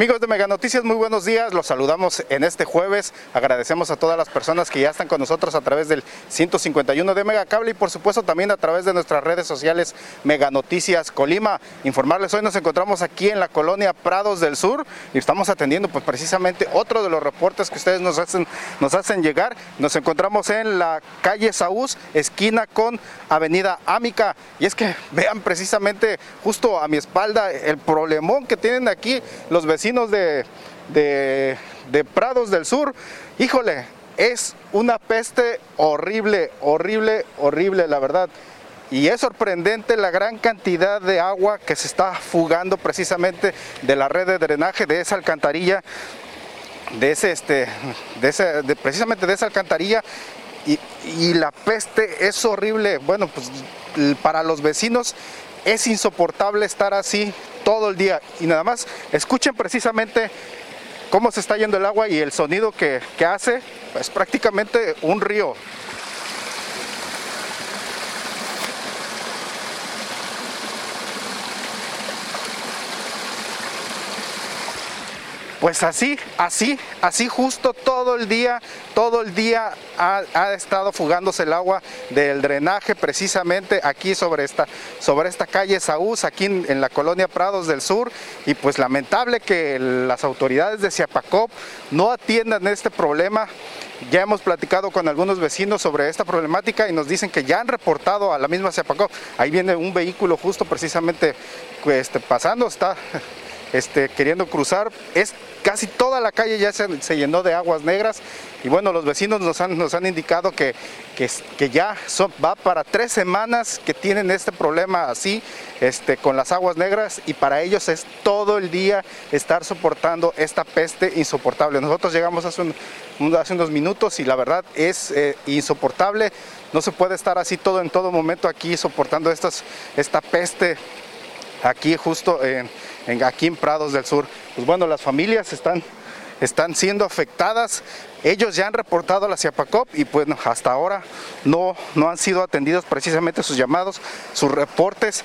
Amigos de Mega Noticias, muy buenos días. Los saludamos en este jueves. Agradecemos a todas las personas que ya están con nosotros a través del 151 de Mega Cable y por supuesto también a través de nuestras redes sociales Mega Noticias Colima. Informarles, hoy nos encontramos aquí en la colonia Prados del Sur y estamos atendiendo pues precisamente otro de los reportes que ustedes nos hacen, nos hacen llegar. Nos encontramos en la calle Saúz, esquina con Avenida Ámica. Y es que vean precisamente justo a mi espalda el problemón que tienen aquí los vecinos de, de, Prados del Sur, híjole, es una peste horrible, horrible, horrible, la verdad. Y es sorprendente la gran cantidad de agua que se está fugando precisamente de la red de drenaje de esa alcantarilla, de ese, este, de ese, precisamente de esa alcantarilla. Y, y la peste es horrible. Bueno, pues para los vecinos es insoportable estar así todo el día. Y nada más, escuchen precisamente cómo se está yendo el agua y el sonido que, que hace. Es prácticamente un río. Pues así, así, así justo todo el día, todo el día ha, estado fugándose el agua del drenaje precisamente aquí sobre esta, sobre esta calle Saúz, aquí en, la colonia Prados del Sur. Y pues lamentable que las autoridades de Ciapacop no atiendan este problema. Ya hemos platicado con algunos vecinos sobre esta problemática y nos dicen que ya han reportado a la misma Ciapacop. Ahí viene un vehículo justo precisamente este, pasando, está este, queriendo cruzar. Es casi toda la calle ya se, llenó de aguas negras y bueno, los vecinos nos han, nos han indicado que, que, ya va para tres semanas que tienen este problema así este, con las aguas negras y para ellos es todo el día estar soportando esta peste insoportable. Nosotros llegamos hace, hace unos minutos y la verdad es eh, insoportable. No se puede estar así todo en todo momento aquí soportando estas, esta peste aquí justo en aquí en Prados del Sur. Pues bueno, las familias están, están siendo afectadas. Ellos ya han reportado a la CIAPACOP y pues hasta ahora no, no han sido atendidos precisamente sus llamados, sus reportes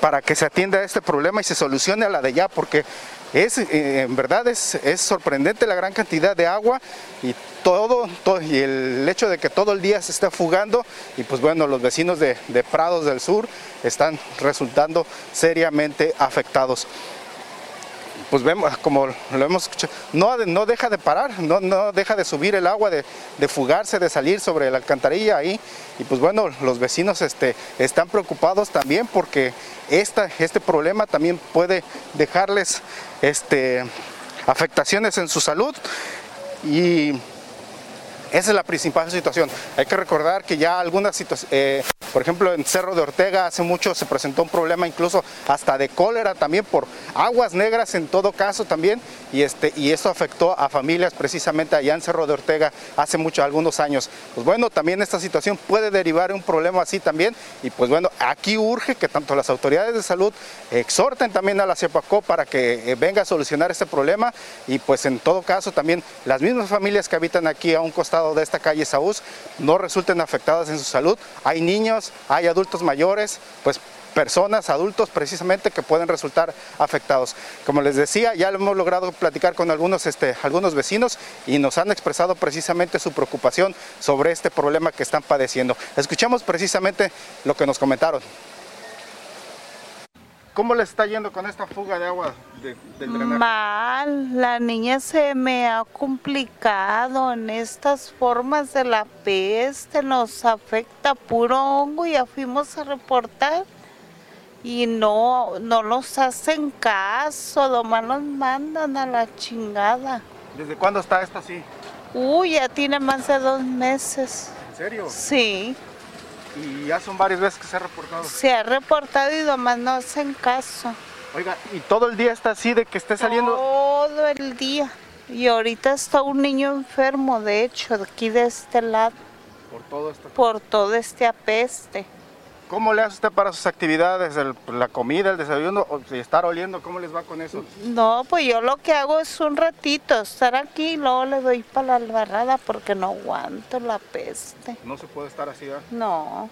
para que se atienda este problema y se solucione a la de ya, porque es, eh, en verdad es, es, sorprendente la gran cantidad de agua y todo, y el hecho de que todo el día se esté fugando y pues bueno, los vecinos de, de Prados del Sur están resultando seriamente afectados pues vemos, como lo hemos escuchado, no, no deja de parar, no, no deja de subir el agua, de, de, fugarse, de salir sobre la alcantarilla ahí. Y pues bueno, los vecinos este, están preocupados también porque esta, este problema también puede dejarles este, afectaciones en su salud. Y esa es la principal situación. Hay que recordar que ya algunas eh, por ejemplo en Cerro de Ortega hace mucho se presentó un problema incluso hasta de cólera también por aguas negras en todo caso también y, este, y eso afectó a familias precisamente allá en Cerro de Ortega hace mucho, algunos años. Pues bueno, también esta situación puede derivar en un problema así también y pues bueno, aquí urge que tanto las autoridades de salud exhorten también a la CEPACO para que eh, venga a solucionar este problema y pues en todo caso también las mismas familias que habitan aquí a un costado de esta calle Saúz no resulten afectadas en su salud. Hay niños, hay adultos mayores, pues personas, adultos precisamente que pueden resultar afectados. Como les decía, ya lo hemos logrado platicar con algunos, este, algunos vecinos y nos han expresado precisamente su preocupación sobre este problema que están padeciendo. Escuchamos precisamente lo que nos comentaron. ¿Cómo le está yendo con esta fuga de agua del drenaje? Mal, la niña se me ha complicado en estas formas de la peste, nos afecta puro hongo, ya fuimos a reportar y no, no nos hacen caso, nomás nos mandan a la chingada. ¿Desde cuándo está esto así? Uy, ya tiene más de dos meses. ¿En serio? Sí. Y ya son varias veces que se ha reportado. Se ha reportado y nomás no hacen caso. Oiga, ¿y todo el día está así de que esté saliendo? Todo el día. Y ahorita está un niño enfermo, de hecho, aquí de este lado. Por todo esto. Por todo este apeste. ¿Cómo le hace usted para sus actividades? El- la comida, el desayuno, o si estar oliendo, ¿cómo les va con eso? No, pues yo lo que hago es un ratito estar aquí y luego le doy para la albarrada porque no aguanto la peste. No se puede estar así, ¿verdad? No,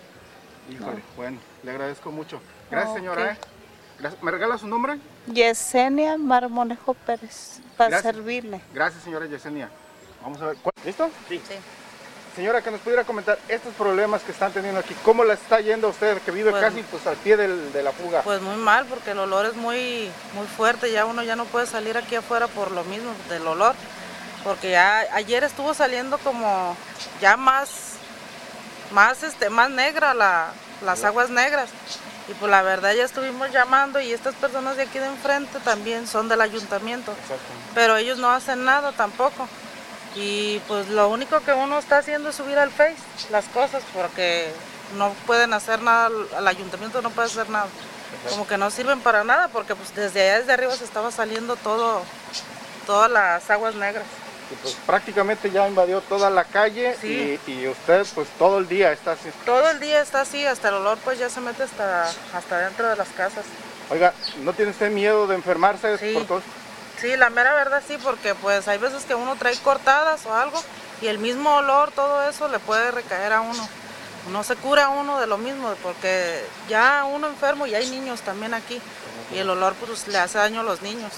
Híjole, bueno, le agradezco mucho. Gracias, señora. ¿eh? ¿Me regala su nombre? Yesenia Marmonejo Pérez, para Gracias. servirle. Gracias, señora Yesenia. Vamos a ver. ¿cuál- ¿Listo? Sí. Señora, que nos pudiera comentar estos problemas que están teniendo aquí, ¿cómo la está yendo a usted que vive Pues- casi pues, al pie del- de la fuga? Pues muy mal, porque el olor es muy, muy fuerte, ya uno ya no puede salir aquí afuera por lo mismo, del olor, porque ya ayer estuvo saliendo como ya más, más, este, más negra la, las aguas negras. Y pues la verdad ya estuvimos llamando y estas personas de aquí de enfrente también son del ayuntamiento, pero ellos no hacen nada tampoco. Y pues lo único que uno está haciendo es subir al Face las cosas porque no pueden hacer nada, el ayuntamiento no puede hacer nada. Como que no sirven para nada porque pues desde allá desde arriba se estaba saliendo todo, todas las aguas negras. Y, pues, prácticamente ya invadió toda la calle Sí. y, y usted pues todo el día está así. Todo el día está así, hasta el olor pues ya se mete hasta, hasta dentro de las casas. Oiga, ¿no tiene usted miedo de enfermarse Sí. por todo? Sí, la mera verdad sí, porque pues hay veces que uno trae cortadas o algo y el mismo olor, todo eso le puede recaer a uno. No se cura uno de lo mismo, porque ya uno enfermo y hay niños también aquí y el olor pues le hace daño a los niños.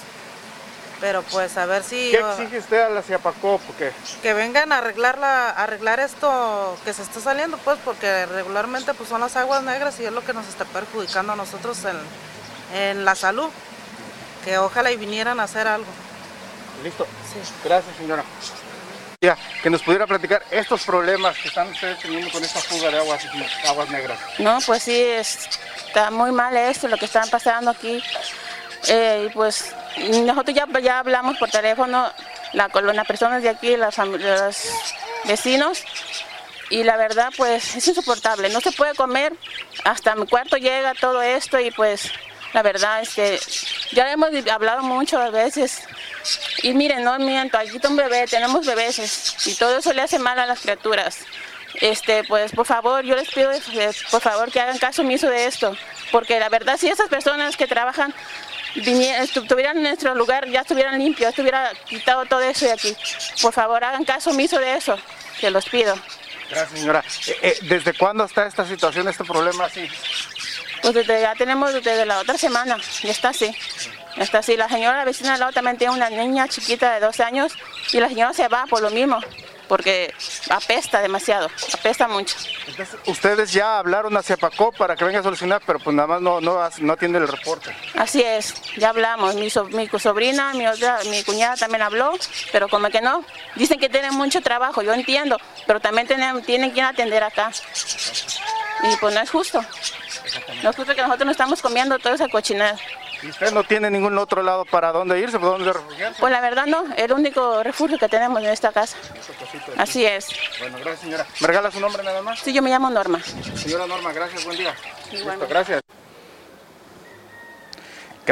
Pero pues a ver si ¿Qué exige usted a la Ciapacó? Porque que vengan a arreglar la, a arreglar esto que se está saliendo, pues porque regularmente pues son las aguas negras y es lo que nos está perjudicando a nosotros en, en la salud. Que ojalá y vinieran a hacer algo. listo. Sí. Gracias, señora. Ya, que nos pudiera platicar estos problemas que están ustedes teniendo con esta fuga de aguas, aguas negras. No, pues sí, es- está muy mal esto, lo que están pasando aquí. Eh, y pues nosotros ya, ya hablamos por teléfono, la, con las personas de aquí, las los vecinos, y la verdad pues es insoportable. No se puede comer, hasta mi cuarto llega todo esto y pues la verdad es que ya hemos hablado mucho a veces. Y miren, no miento, aquí está un bebé, tenemos bebés y todo eso le hace mal a las criaturas. Este, pues por favor, yo les pido eh, por favor que hagan caso omiso de esto, porque la verdad si esas personas que trabajan estuvieran en nuestro lugar, ya estuvieran limpios, ya estuviera quitado todo eso de aquí. Por favor, hagan caso omiso de eso, que los pido. Gracias, señora. Eh, eh, ¿Desde cuándo está esta situación, este problema así? Pues desde, ya tenemos desde la otra semana, ya está así. Ya está así. La señora vecina al lado también tiene una niña chiquita de 12 años y la señora se va por lo mismo, porque apesta demasiado, apesta mucho. Entonces, ustedes ya hablaron a Ciapacó para que venga a solucionar, pero pues nada más no, no, no atiende el reporte. Así es, ya hablamos. Mi, so- mi sobrina, mi, otra, mi cuñada también habló, pero como que no. Dicen que tienen mucho trabajo, yo entiendo, pero también tienen, tienen quien atender acá. Y pues no es justo. No es justo que nosotros nos estamos comiendo toda esa cochinada. Y usted no tiene ningún otro lado para dónde irse, por dónde refugiarse. Pues la verdad no, el único refugio que tenemos en esta casa. Así es. Bueno, gracias, señora. ¿Me regala su nombre nada más? Sí, yo me llamo Norma. Señora Norma, gracias, buen día. Listo, gracias.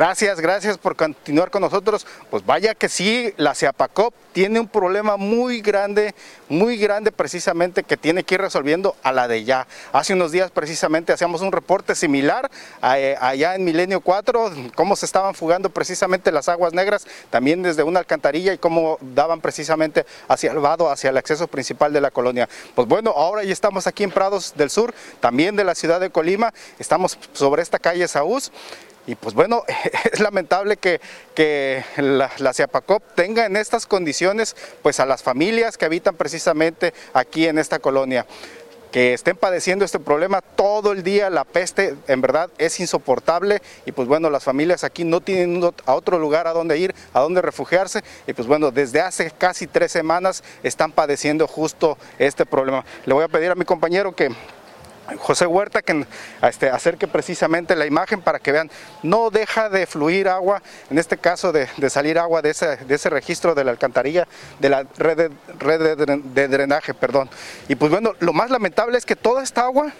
Gracias, gracias por continuar con nosotros. Pues vaya que sí, la Ciapacop tiene un problema muy grande, muy grande precisamente que tiene que ir resolviendo a la de ya. Hace unos días precisamente hacíamos un reporte similar a- eh, allá en Milenio 4, cómo se estaban fugando precisamente las aguas negras, también desde una alcantarilla y cómo daban precisamente hacia el vado, hacia el acceso principal de la colonia. Pues bueno, ahora ya estamos aquí en Prados del Sur, también de la ciudad de Colima, estamos sobre esta calle Saúz. Y pues bueno, es lamentable que, que la, la tenga en estas condiciones pues a las familias que habitan precisamente aquí en esta colonia. Que estén padeciendo este problema todo el día, la peste en verdad es insoportable. Y pues bueno, las familias aquí no tienen a otro lugar a donde ir, a donde refugiarse. Y pues bueno, desde hace casi tres semanas están padeciendo justo este problema. Le voy a pedir a mi compañero que José Huerta que este, acerque precisamente la imagen para que vean, no deja de fluir agua, en este caso de, salir agua de ese, registro de la alcantarilla, de la red de, red de dren- de drenaje, perdón. Y pues bueno, lo más lamentable es que toda esta agua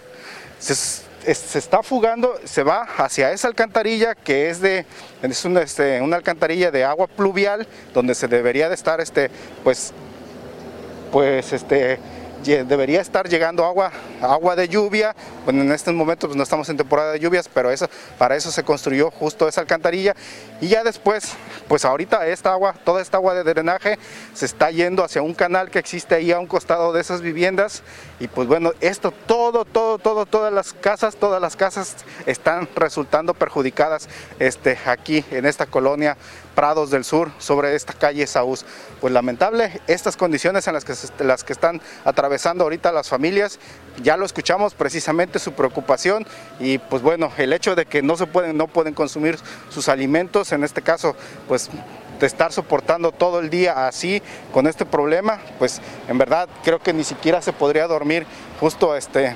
se está fugando, se va hacia esa alcantarilla que es de es una, este, una alcantarilla de agua pluvial donde se debería de estar este pues pues este debería estar llegando agua, agua de lluvia. Bueno, en estos momentos pues, no estamos en temporada de lluvias, pero eso, para eso se construyó justo esa alcantarilla. Y ya después, pues ahorita esta agua, toda esta agua de drenaje se está yendo hacia un canal que existe ahí a un costado de esas viviendas. Y pues bueno, esto todo, todo, todo, todas las casas, todas las casas están resultando perjudicadas este, aquí en esta colonia Prados del Sur, sobre esta calle Saúz. Pues lamentable estas condiciones en las que, las que están atravesando ahorita las familias, ya lo escuchamos precisamente su preocupación y pues bueno, el hecho de que no se pueden, no pueden consumir sus alimentos, en este caso pues de estar soportando todo el día así con este problema, pues en verdad creo que ni siquiera se podría dormir justo este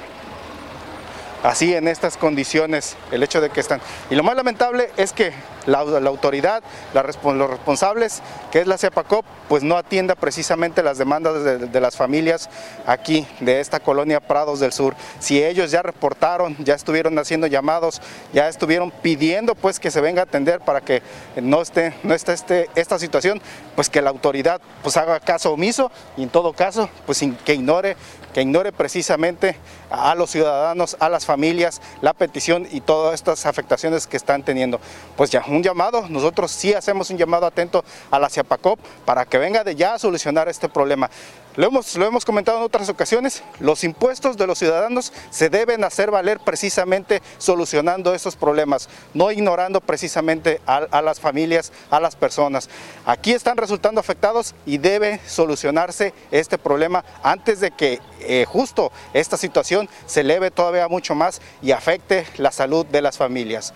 así en estas condiciones, el hecho de que están. Y lo más lamentable es que la, autoridad, los responsables, que es la CEPACOP, pues no atienda precisamente las demandas de, las familias aquí de esta colonia Prados del Sur. Si ellos ya reportaron, ya estuvieron haciendo llamados, ya estuvieron pidiendo pues que se venga a atender para que no esté, no esté este, esta situación, pues que la autoridad pues haga caso omiso y en todo caso pues que ignore, que ignore precisamente a los ciudadanos, a las familias, la petición y todas estas afectaciones que están teniendo. Pues ya, un llamado, nosotros sí hacemos un llamado atento a la CIAPACOP para que venga de ya a solucionar este problema. Lo hemos, lo hemos comentado en otras ocasiones, los impuestos de los ciudadanos se deben hacer valer precisamente solucionando esos problemas, no ignorando precisamente a, las familias, a las personas. Aquí están resultando afectados y debe solucionarse este problema antes de que eh, justo esta situación se eleve todavía mucho más y afecte la salud de las familias.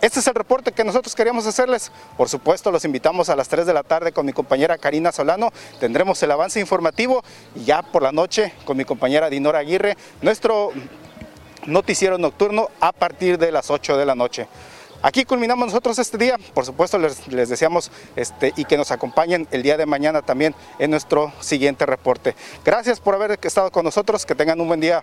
Este es el reporte que nosotros queríamos hacerles. Por supuesto, los invitamos a las 3 de la tarde con mi compañera Karina Solano. Tendremos el avance informativo y ya por la noche con mi compañera Dinora Aguirre, nuestro noticiero nocturno a partir de las 8 de la noche. Aquí culminamos nosotros este día, por supuesto les, deseamos este, y que nos acompañen el día de mañana también en nuestro siguiente reporte. Gracias por haber estado con nosotros, que tengan un buen día.